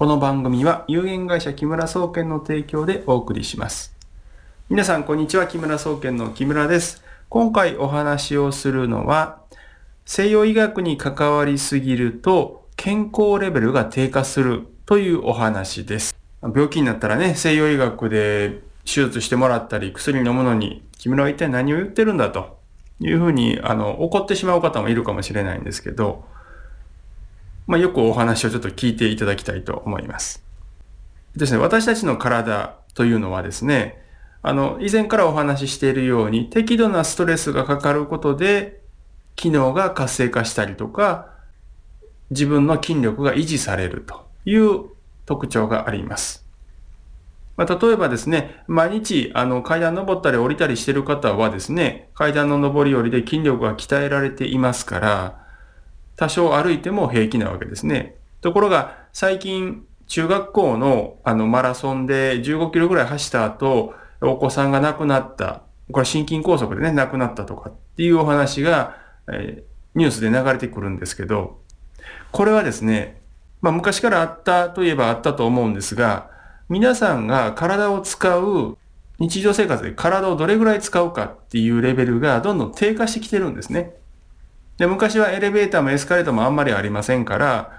この番組は有限会社木村総研の提供でお送りします。皆さん、こんにちは。木村総研の木村です。今回お話をするのは、西洋医学に関わりすぎると健康レベルが低下するというお話です。病気になったらね、西洋医学で手術してもらったり、薬飲むのに、木村は一体何を言ってるんだというふうに、あの、怒ってしまう方もいるかもしれないんですけど、まあ、よくお話をちょっと聞いていただきたいと思います。ですね、私たちの体というのはですね、あの、以前からお話ししているように、適度なストレスがかかることで、機能が活性化したりとか、自分の筋力が維持されるという特徴があります。まあ、例えばですね、毎日あの階段登ったり降りたりしている方はですね、階段の上り下りで筋力が鍛えられていますから、多少歩いても平気なわけですね。ところが、最近、中学校のあのマラソンで15キロぐらい走った後、お子さんが亡くなった。これ心筋梗塞でね、亡くなったとかっていうお話が、えーニュースで流れてくるんですけど、これはですね、まあ昔からあったといえばあったと思うんですが、皆さんが体を使う日常生活で体をどれぐらい使うかっていうレベルがどんどん低下してきてるんですね。で、昔はエレベーターもエスカレーターもあんまりありませんから、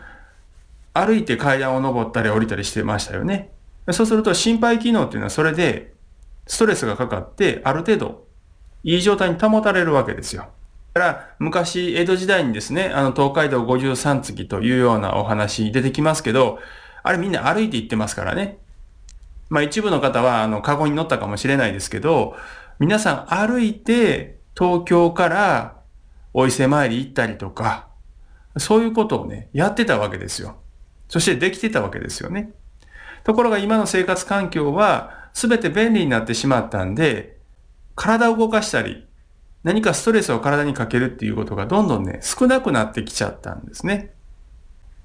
歩いて階段を登ったり降りたりしてましたよね。そうすると心肺機能っていうのはそれでストレスがかかってある程度いい状態に保たれるわけですよ。だから昔江戸時代にですね、あの東海道53次というようなお話出てきますけど、あれみんな歩いて行ってますからね。まあ一部の方はあのカゴに乗ったかもしれないですけど、皆さん歩いて東京からお伊勢参り行ったりとか、そういうことをね、やってたわけですよ。そしてできてたわけですよね。ところが今の生活環境は全て便利になってしまったんで、体を動かしたり、何かストレスを体にかけるっていうことがどんどんね、少なくなってきちゃったんですね。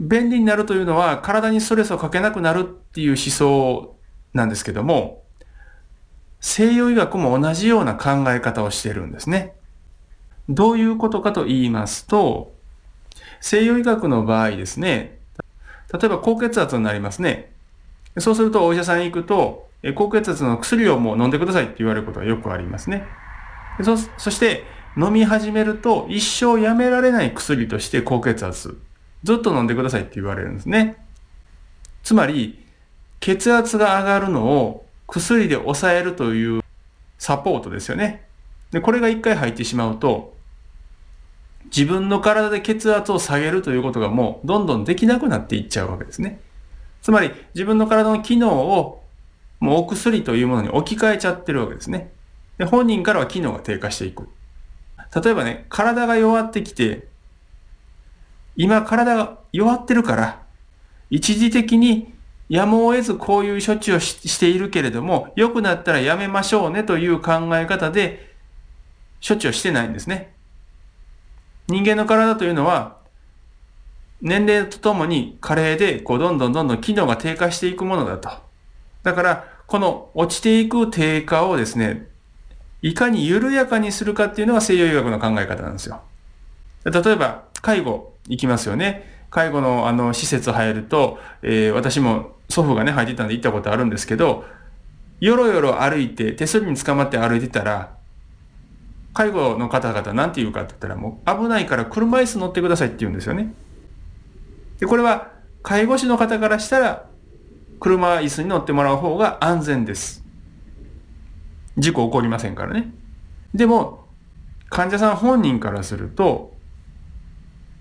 便利になるというのは体にストレスをかけなくなるっていう思想なんですけども、西洋医学も同じような考え方をしてるんですね。どういうことかと言いますと、西洋医学の場合ですね、例えば高血圧になりますね。そうするとお医者さんに行くと、高血圧の薬をもう飲んでくださいって言われることがよくありますね。そそして飲み始めると一生やめられない薬として高血圧、ずっと飲んでくださいって言われるんですね。つまり、血圧が上がるのを薬で抑えるというサポートですよね。で、これが一回入ってしまうと、自分の体で血圧を下げるということがもうどんどんできなくなっていっちゃうわけですね。つまり自分の体の機能をもうお薬というものに置き換えちゃってるわけですね。で、本人からは機能が低下していく。例えばね、体が弱ってきて、今体が弱ってるから、一時的にやむを得ずこういう処置をししているけれども、良くなったらやめましょうねという考え方で処置をしてないんですね。人間の体というのは、年齢とともに加齢で、こう、どんどんどんどん機能が低下していくものだと。だから、この落ちていく低下をですね、いかに緩やかにするかっていうのが西洋医学の考え方なんですよ。例えば、介護行きますよね。介護のあの施設入ると、えー私も祖父がね、入ってたんで行ったことあるんですけど、よろよろ歩いて、手すりに捕まって歩いてたら、介護の方々なんて言うかって言ったら、もう危ないから車椅子乗ってくださいって言うんですよね。で、これは介護士の方からしたら、車椅子に乗ってもらう方が安全です。事故起こりませんからね。でも、患者さん本人からすると、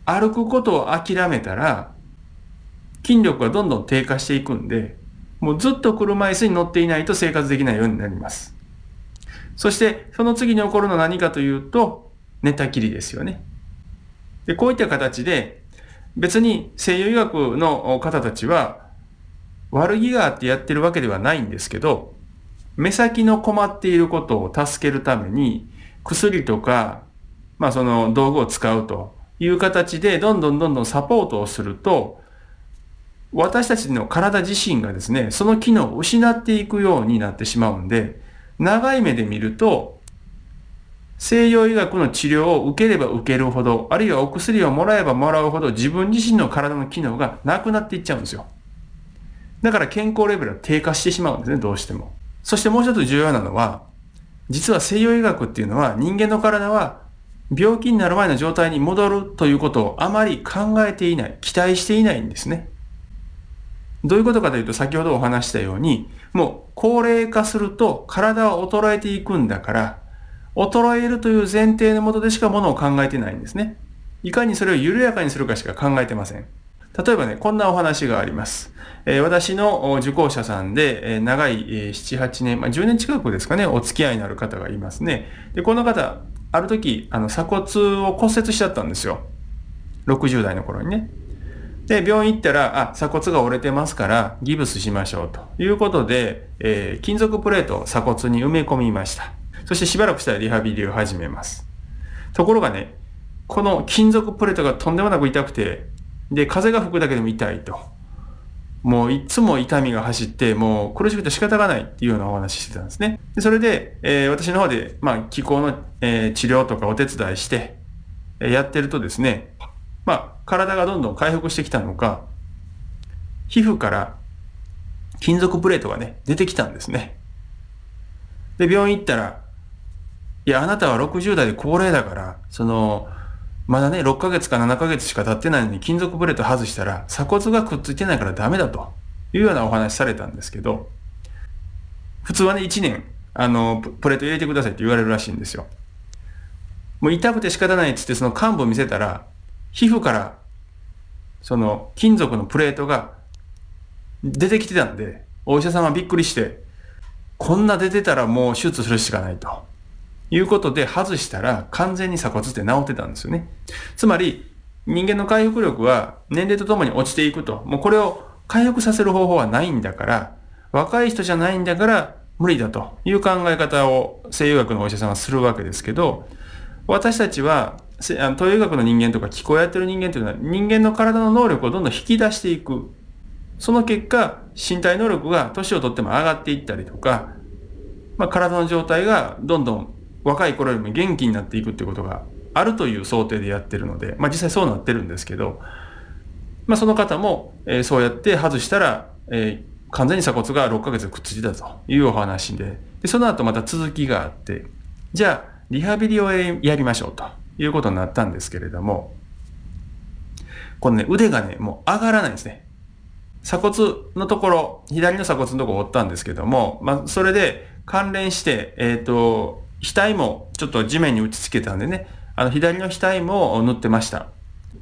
歩くことを諦めたら、筋力がどんどん低下していくんで、もうずっと車椅子に乗っていないと生活できないようになります。そして、その次に起こるのは何かというと、寝たきりですよね。で、こういった形で、別に西洋医学の方たちは、悪気があってやってるわけではないんですけど、目先の困っていることを助けるために、薬とか、まあその道具を使うという形で、どんどんどんどんサポートをすると、私たちの体自身がですね、その機能を失っていくようになってしまうんで、長い目で見ると、西洋医学の治療を受ければ受けるほど、あるいはお薬をもらえばもらうほど、自分自身の体の機能がなくなっていっちゃうんですよ。だから健康レベルは低下してしまうんですね、どうしても。そしてもう一つ重要なのは、実は西洋医学っていうのは人間の体は病気になる前の状態に戻るということをあまり考えていない、期待していないんですね。どういうことかというと、先ほどお話したように、もう高齢化すると体は衰えていくんだから、衰えるという前提のもとでしかものを考えてないんですね。いかにそれを緩やかにするかしか考えてません。例えばね、こんなお話があります。えー、私の受講者さんで、えー、長い、えー、7、8年、まあ、10年近くですかね、お付き合いになる方がいますね。で、この方、ある時、あの、鎖骨を骨折しちゃったんですよ。60代の頃にね。で、病院行ったら、あ、鎖骨が折れてますから、ギブスしましょうということで、えー、金属プレートを鎖骨に埋め込みました。そしてしばらくしたらリハビリを始めます。ところがね、この金属プレートがとんでもなく痛くて、で、風が吹くだけでも痛いと。もういつも痛みが走って、もう苦しくて仕方がないっていうようなお話してたんですね。でそれで、えー、私の方で、まあ、気候の、えー、治療とかお手伝いして、やってるとですね、まあ、体がどんどん回復してきたのか、皮膚から金属プレートがね、出てきたんですね。で、病院行ったら、いや、あなたは60代で高齢だから、その、まだね、6ヶ月か7ヶ月しか経ってないのに金属プレート外したら鎖骨がくっついてないからダメだというようなお話されたんですけど、普通はね、1年、あの、プレート入れてくださいって言われるらしいんですよ。もう痛くて仕方ないっつってその幹部を見せたら、皮膚からその金属のプレートが出てきてたんで、お医者さんはびっくりして、こんな出てたらもう手術するしかないと。いうことで外したら完全に鎖骨って治ってたんですよね。つまり人間の回復力は年齢とともに落ちていくと。もうこれを回復させる方法はないんだから、若い人じゃないんだから無理だという考え方を西洋学のお医者さんはするわけですけど、私たちは東洋医学の人間とか気候やってる人間というのは人間の体の能力をどんどん引き出していく。その結果、身体能力が年をとっても上がっていったりとか、まあ、体の状態がどんどん若い頃よりも元気になっていくってことがあるという想定でやってるので、まあ実際そうなってるんですけど、まあその方も、えー、そうやって外したら、えー、完全に鎖骨が6ヶ月くっついたというお話で、で、その後また続きがあって、じゃあ、リハビリをやりましょうということになったんですけれども、このね、腕がね、もう上がらないんですね。鎖骨のところ、左の鎖骨のところを折ったんですけども、まあ、それで関連して、えっ、ー、と、額もちょっと地面に打ち付けたんでね、あの左の額も塗ってました。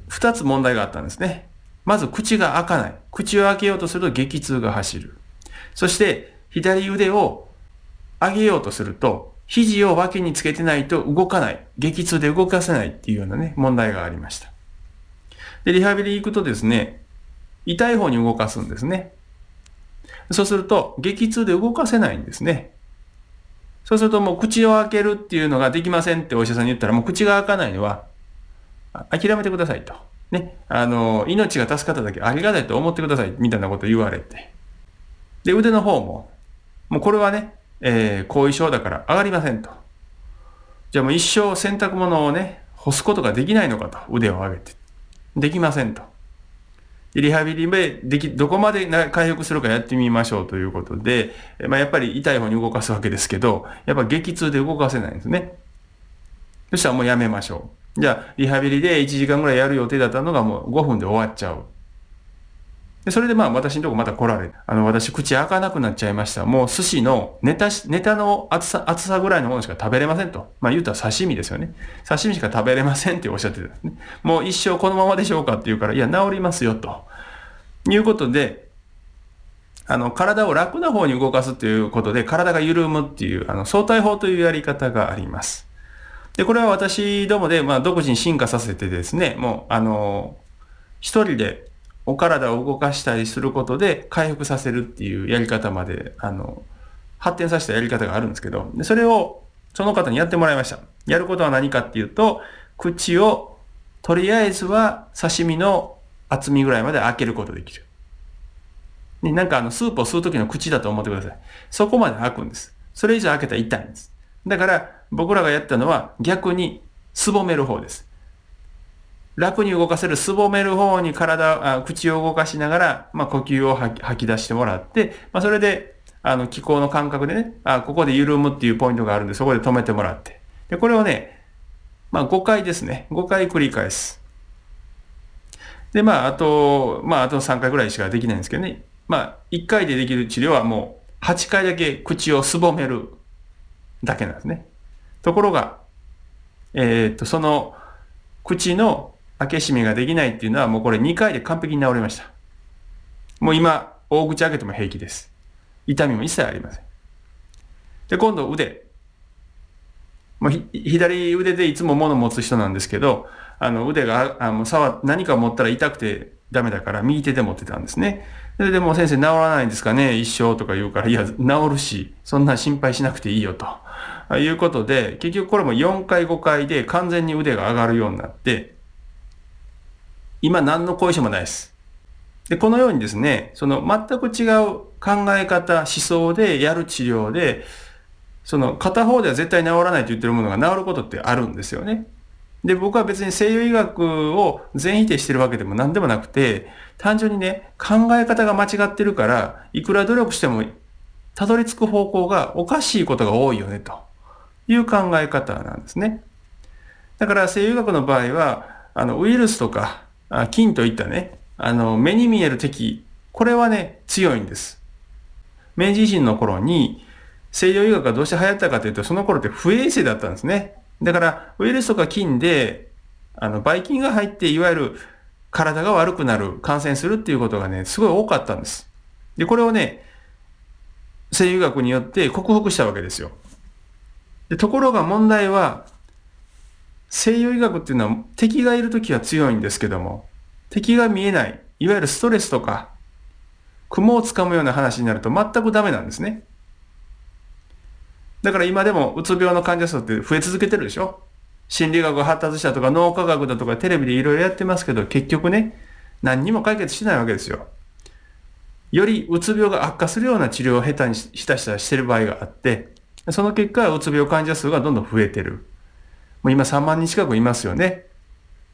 二つ問題があったんですね。まず口が開かない。口を開けようとすると激痛が走る。そして左腕を上げようとすると、肘を脇につけてないと動かない。激痛で動かせないっていうようなね、問題がありました。で、リハビリ行くとですね、痛い方に動かすんですね。そうすると、激痛で動かせないんですね。そうするともう口を開けるっていうのができませんってお医者さんに言ったらもう口が開かないのは諦めてくださいと。ね。あの、命が助かっただけありがたいと思ってくださいみたいなこと言われて。で、腕の方も、もうこれはね、えー、後遺症だから上がりませんと。じゃあもう一生洗濯物をね、干すことができないのかと。腕を上げて。できませんと。リハビリででき、どこまで回復するかやってみましょうということで、まあ、やっぱり痛い方に動かすわけですけど、やっぱ激痛で動かせないんですね。そしたらもうやめましょう。じゃあ、リハビリで1時間ぐらいやる予定だったのがもう5分で終わっちゃう。で、それでまあ私のとこまた来られあの、私口開かなくなっちゃいました。もう寿司のネタ、ネタの厚さ、厚さぐらいのものしか食べれませんと。まあ言うたら刺身ですよね。刺身しか食べれませんっておっしゃってたね。もう一生このままでしょうかって言うから、いや、治りますよと。いうことで、あの、体を楽な方に動かすということで、体が緩むっていう、あの、相対法というやり方があります。で、これは私どもで、まあ、独自に進化させてですね、もう、あの、一人でお体を動かしたりすることで回復させるっていうやり方まで、あの、発展させたやり方があるんですけど、でそれをその方にやってもらいました。やることは何かっていうと、口をとりあえずは刺身の厚みぐらいまで開けることできる。ね、なんかあのスープを吸う時の口だと思ってください。そこまで開くんです。それ以上開けたら痛いんです。だから僕らがやったのは逆にすぼめる方です。楽に動かせる、すぼめる方に体、あ口を動かしながら、まあ、呼吸を吐き出してもらって、まあ、それで、あの、気候の感覚でね、あ、ここで緩むっていうポイントがあるんで、そこで止めてもらって。で、これをね、まあ、5回ですね。5回繰り返す。で、まあ、あと、まあ、あと3回ぐらいしかできないんですけどね。まあ、1回でできる治療はもう、8回だけ口をすぼめるだけなんですね。ところが、えー、っと、その、口の開け閉めができないっていうのはもうこれ2回で完璧に治りました。もう今、大口開けても平気です。痛みも一切ありません。で、今度腕。もう左腕でいつも物持つ人なんですけど、あの腕が、あの触何か持ったら痛くてダメだから右手で持ってたんですね。それでもう先生治らないんですかね？一生とか言うから、いや、治るし、そんな心配しなくていいよと。いうことで、結局これも4回5回で完全に腕が上がるようになって、今何の後遺症もないです。で、このようにですね、その全く違う考え方、思想でやる治療で、その片方では絶対治らないと言ってるものが治ることってあるんですよね。で、僕は別に西洋医学を全否定してるわけでも何でもなくて、単純にね、考え方が間違ってるから、いくら努力してもたどり着く方向がおかしいことが多いよね、という考え方なんですね。だから西洋医学の場合は、あの、ウイルスとか、菌といったね、あの、目に見える敵、これはね、強いんです。明治維新の頃に、西洋医学がどうして流行ったかというと、その頃って不衛生だったんですね。だから、ウイルスとか菌で、あの、ばい菌が入って、いわゆる体が悪くなる、感染するっていうことがね、すごい多かったんです。で、これをね、西洋医学によって克服したわけですよ。でところが問題は、西洋医学っていうのは敵がいるときは強いんですけども、敵が見えない、いわゆるストレスとか、雲をつかむような話になると全くダメなんですね。だから今でもうつ病の患者数って増え続けてるでしょ心理学が発達したとか脳科学だとかテレビでいろいろやってますけど、結局ね、何にも解決しないわけですよ。よりうつ病が悪化するような治療を下手にした人はしてる場合があって、その結果、うつ病患者数がどんどん増えてる。もう今3万人近くいますよね。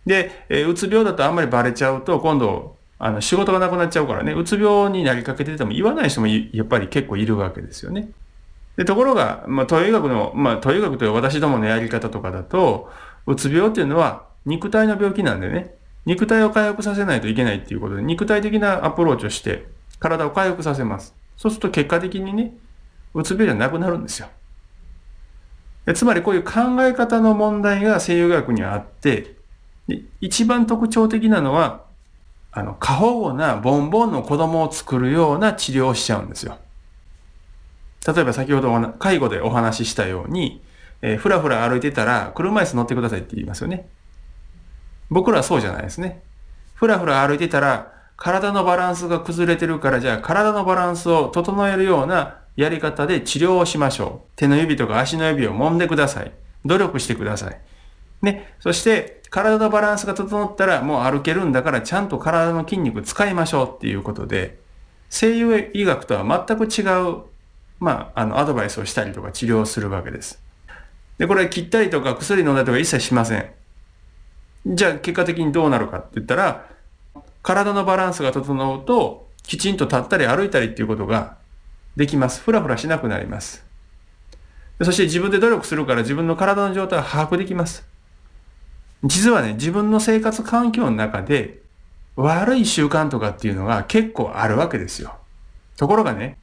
で、え、うつ病だとあんまりバレちゃうと、今度、あの、仕事がなくなっちゃうからね、うつ病になりかけてても言わない人もやっぱり結構いるわけですよね。で、ところが、まあ、東洋医学の、まあ、東洋医学という私どものやり方とかだと、うつ病っていうのは肉体の病気なんでね、肉体を回復させないといけないっていうことで、肉体的なアプローチをして、体を回復させます。そうすると結果的にね、うつ病じゃなくなるんですよ。つまりこういう考え方の問題が西洋学にはあって、一番特徴的なのは、あの、過保護なボンボンの子供を作るような治療をしちゃうんですよ。例えば先ほど介護でお話ししたように、えー、ふらふら歩いてたら車椅子乗ってくださいって言いますよね。僕らはそうじゃないですね。ふらふら歩いてたら体のバランスが崩れてるからじゃあ体のバランスを整えるようなやり方で治療をしましょう。手の指とか足の指を揉んでください。努力してください。ね。そして、体のバランスが整ったらもう歩けるんだからちゃんと体の筋肉使いましょうっていうことで、西洋医学とは全く違う、まあ、あの、アドバイスをしたりとか治療をするわけです。で、これ切ったりとか薬飲んだりとか一切しません。じゃあ結果的にどうなるかって言ったら、体のバランスが整うと、きちんと立ったり歩いたりっていうことができます。ふらふらしなくなります。そして自分で努力するから自分の体の状態を把握できます。実はね、自分の生活環境の中で悪い習慣とかっていうのが結構あるわけですよ。ところがね、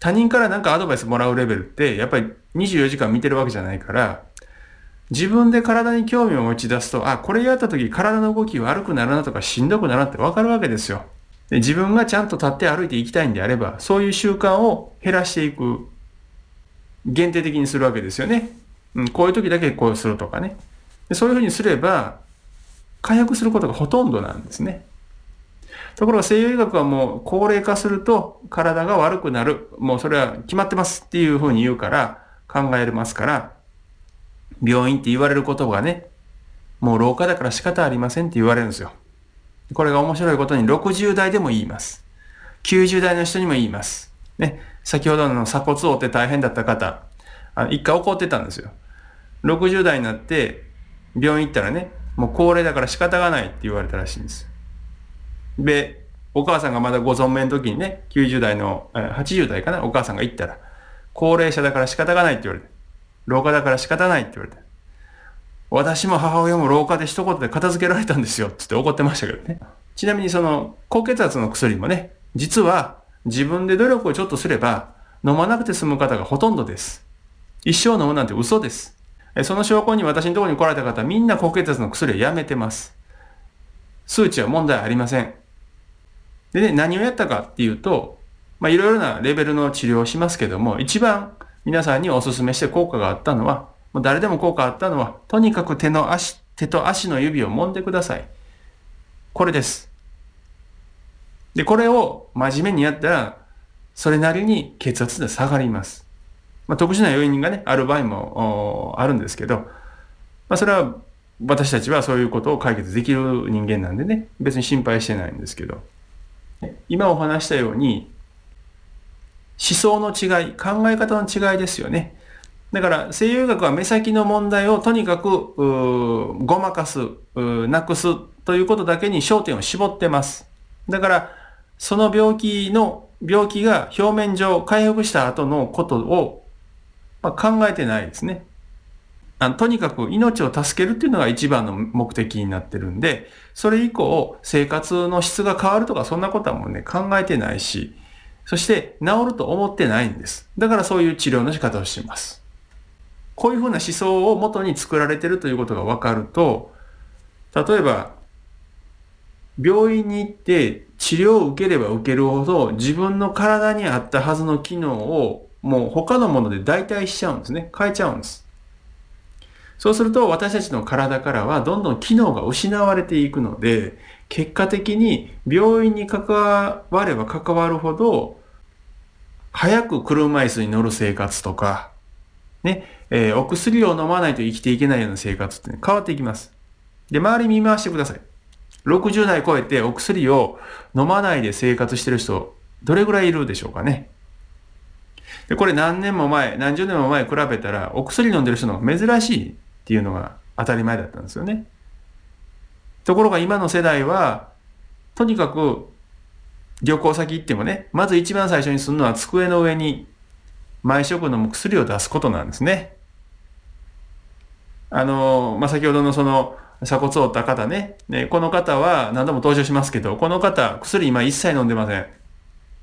他人からなんかアドバイスもらうレベルってやっぱり24時間見てるわけじゃないから、自分で体に興味を持ち出すと、あ、これやった時体の動き悪くなるなとかしんどくなるなってわかるわけですよ。自分がちゃんと立って歩いていきたいんであれば、そういう習慣を減らしていく、限定的にするわけですよね。うん、こういう時だけこうするとかね。そういうふうにすれば、回復することがほとんどなんですね。ところが西洋医学はもう高齢化すると体が悪くなる。もうそれは決まってますっていうふうに言うから考えれますから、病院って言われることがね、もう老化だから仕方ありませんって言われるんですよ。これが面白いことに60代でも言います。90代の人にも言います。ね、先ほどの鎖骨を折って大変だった方、あの一回怒ってたんですよ。60代になって病院行ったらね、もう高齢だから仕方がないって言われたらしいんです。で、お母さんがまだご存命の時にね、90代の、80代かな、お母さんが言ったら、高齢者だから仕方がないって言われて、廊下だから仕方ないって言われて、私も母親も廊下で一言で片付けられたんですよってって怒ってましたけどね。ちなみにその高血圧の薬もね、実は自分で努力をちょっとすれば飲まなくて済む方がほとんどです。一生飲むなんて嘘です。その証拠に私のところに来られた方みんな高血圧の薬をやめてます。数値は問題ありません。でね、何をやったかっていうと、まあいろいろなレベルの治療をしますけども、一番皆さんにお勧めして効果があったのは、もう誰でも効果あったのは、とにかく手の足、手と足の指を揉んでください。これです。で、これを真面目にやったら、それなりに血圧で下がります。まあ、特殊な要因がね、ある場合もあるんですけど、まあ、それは私たちはそういうことを解決できる人間なんでね、別に心配してないんですけど、今お話したように、思想の違い、考え方の違いですよね。だから西洋医学は目先の問題をとにかくごまかす、なくすということだけに焦点を絞ってます。だからその病気の病気が表面上回復した後のことを、ま、考えてないですね。あのとにかく命を助けるっていうのが一番の目的になってるんで、それ以降生活の質が変わるとかそんなことはもうね考えてないし、そして治ると思ってないんです。だからそういう治療の仕方をしています。こういうふうな思想を元に作られてるということが分かると、例えば、病院に行って治療を受ければ受けるほど自分の体に合ったはずの機能をもう他のもので代替しちゃうんですね。変えちゃうんです。そうすると私たちの体からはどんどん機能が失われていくので、結果的に病院に関われば関わるほど、早く車椅子に乗る生活とか、ね、えー、お薬を飲まないと生きていけないような生活って、ね、変わっていきます。で、周り見回してください。60代超えてお薬を飲まないで生活してる人、どれぐらいいるでしょうかね。で、これ何年も前、何十年も前比べたら、お薬飲んでる人の方が珍しいっていうのが当たり前だったんですよね。ところが今の世代は、とにかく旅行先行ってもね、まず一番最初にするのは机の上に毎食飲む薬を出すことなんですね。あの、まあ、先ほどのその、鎖骨を折った方ね。ね、この方は何度も登場しますけど、この方、薬今一切飲んでません。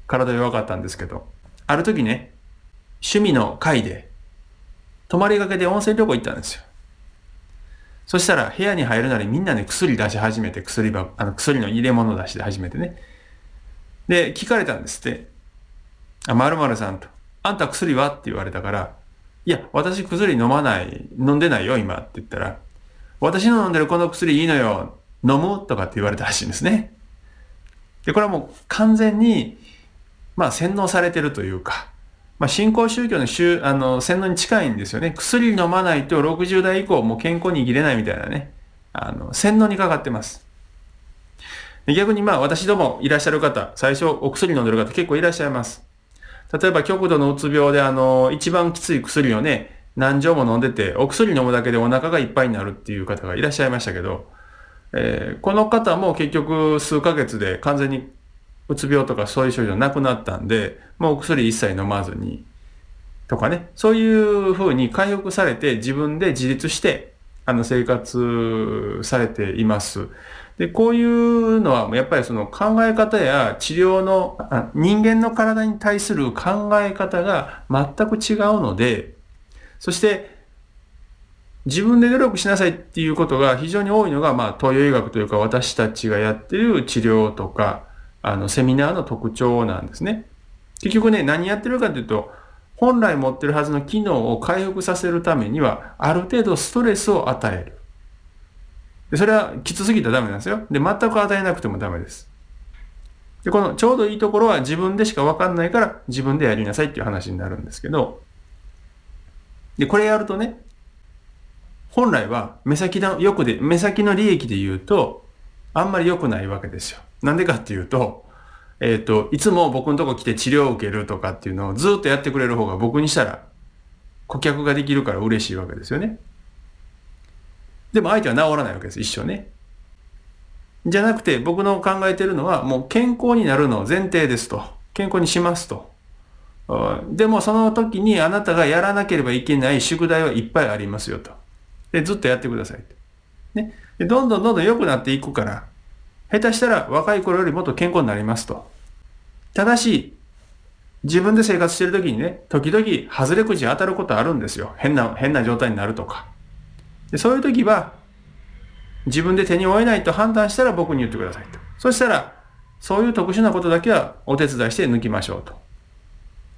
体弱かったんですけど。ある時ね、趣味の会で、泊まりがけで温泉旅行行ったんですよ。そしたら部屋に入るなりみんなね、薬出し始めて、薬ば、あの、薬の入れ物出して始めてね。で、聞かれたんですって。あ、〇〇さんと。あんた薬は？って言われたから、いや、私薬飲まない、飲んでないよ、今って言ったら、私の飲んでるこの薬いいのよ、飲むとかって言われたらしいんですね。で、これはもう完全に、まあ洗脳されてるというか、まあ新興宗教の宗、あの、洗脳に近いんですよね。薬飲まないと60代以降もう健康に生きれないみたいなね、あの、洗脳にかかってます。逆にまあ私どもいらっしゃる方、最初お薬飲んでる方結構いらっしゃいます。例えば極度のうつ病であの、一番きつい薬をね、何錠も飲んでて、お薬飲むだけでお腹がいっぱいになるっていう方がいらっしゃいましたけど、えー、この方も結局数ヶ月で完全にうつ病とかそういう症状なくなったんで、もうお薬一切飲まずに、とかね、そういうふうに回復されて自分で自立して、あの生活されています。で、こういうのはやっぱりその考え方や治療の、人間の体に対する考え方が全く違うので、そして自分で努力しなさいっていうことが非常に多いのが、まあ、東洋医学というか私たちがやってる治療とか、あの、セミナーの特徴なんですね。結局ね、何やってるかというと、本来持ってるはずの機能を回復させるためには、ある程度ストレスを与える。で、それはきつすぎたらダメなんですよ。で、全く与えなくてもダメです。で、このちょうどいいところは自分でしかわかんないから自分でやりなさいっていう話になるんですけど、で、これやるとね、本来は目先の、よくで、目先の利益で言うと、あんまり良くないわけですよ。なんでかっていうと、えっ、ー、と、いつも僕のとこ来て治療を受けるとかっていうのをずっとやってくれる方が僕にしたら顧客ができるから嬉しいわけですよね。でも相手は治らないわけです、一生ね。じゃなくて、僕の考えてるのは、もう健康になるのを前提ですと。健康にしますと。でもその時にあなたがやらなければいけない宿題はいっぱいありますよと。で、ずっとやってくださいと。ね。でどんどんどんどん良くなっていくから、下手したら若い頃よりもっと健康になりますと。ただし、自分で生活してる時にね、時々外れくじ当たることあるんですよ。変な、変な状態になるとか。でそういう時は、自分で手に負えないと判断したら僕に言ってくださいと。そしたら、そういう特殊なことだけはお手伝いして抜きましょうと。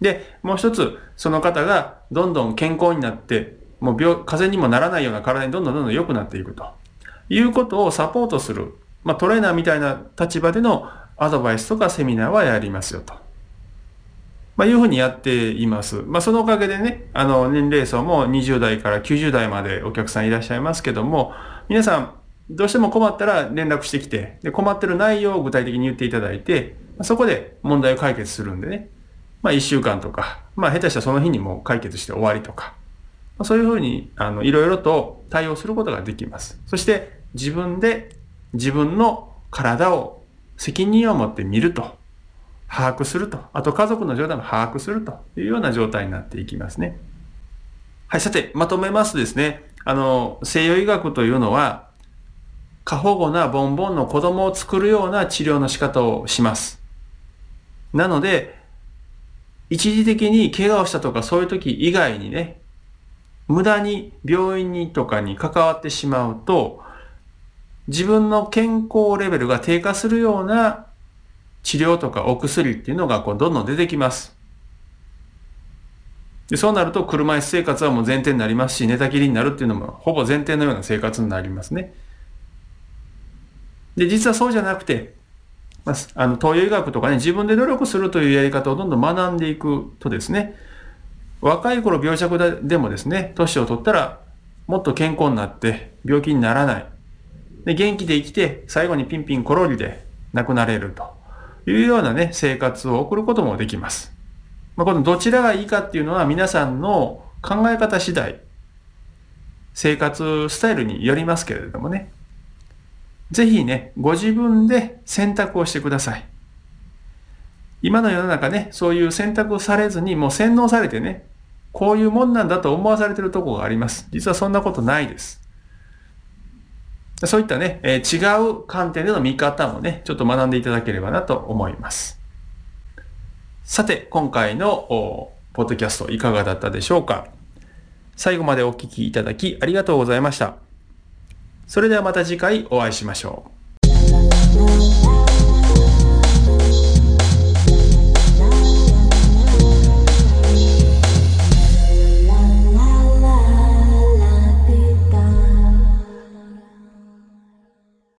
で、もう一つ、その方がどんどん健康になって、もう病、風邪にもならないような体にどんどんどんどん良くなっていくと。いうことをサポートする。まあ、トレーナーみたいな立場でのアドバイスとかセミナーはやりますよと。まあ、いうふうにやっています。まあ、そのおかげでね、あの、年齢層も20代から90代までお客さんいらっしゃいますけども、皆さん、どうしても困ったら連絡してきて、で困ってる内容を具体的に言っていただいて、そこで問題を解決するんでね。まあ、1週間とか、まあ、下手したらその日にもう解決して終わりとか、まあ、そういうふうに、あの、いろいろと対応することができます。そして、自分で自分の体を責任を持って見ると。把握すると。あと家族の状態も把握するというような状態になっていきますね。はい、さて、まとめますとですね。あの、西洋医学というのは、過保護なボンボンの子供を作るような治療の仕方をします。なので、一時的に怪我をしたとかそういう時以外にね、無駄に病院にとかに関わってしまうと、自分の健康レベルが低下するような治療とかお薬っていうのがこうどんどん出てきます。でそうなると車椅子生活はもう前提になりますし、寝たきりになるっていうのもほぼ前提のような生活になりますね。で、実はそうじゃなくて、まあ、あの、東洋医学とかね、自分で努力するというやり方をどんどん学んでいくとですね、若い頃病弱でもですね、年を取ったらもっと健康になって病気にならない。で、元気で生きて最後にピンピンコロリで亡くなれると。いうようなね、生活を送ることもできます。まあ、このどちらがいいかっていうのは皆さんの考え方次第、生活スタイルによりますけれどもね。ぜひね、ご自分で選択をしてください。今の世の中ね、そういう選択をされずに、もう洗脳されてね、こういうもんなんだと思わされてるとこがあります。実はそんなことないです。そういったね、えー、違う観点での見方もね、ちょっと学んでいただければなと思います。さて、今回のポッドキャストいかがだったでしょうか？最後までお聞きいただきありがとうございました。それではまた次回お会いしましょう。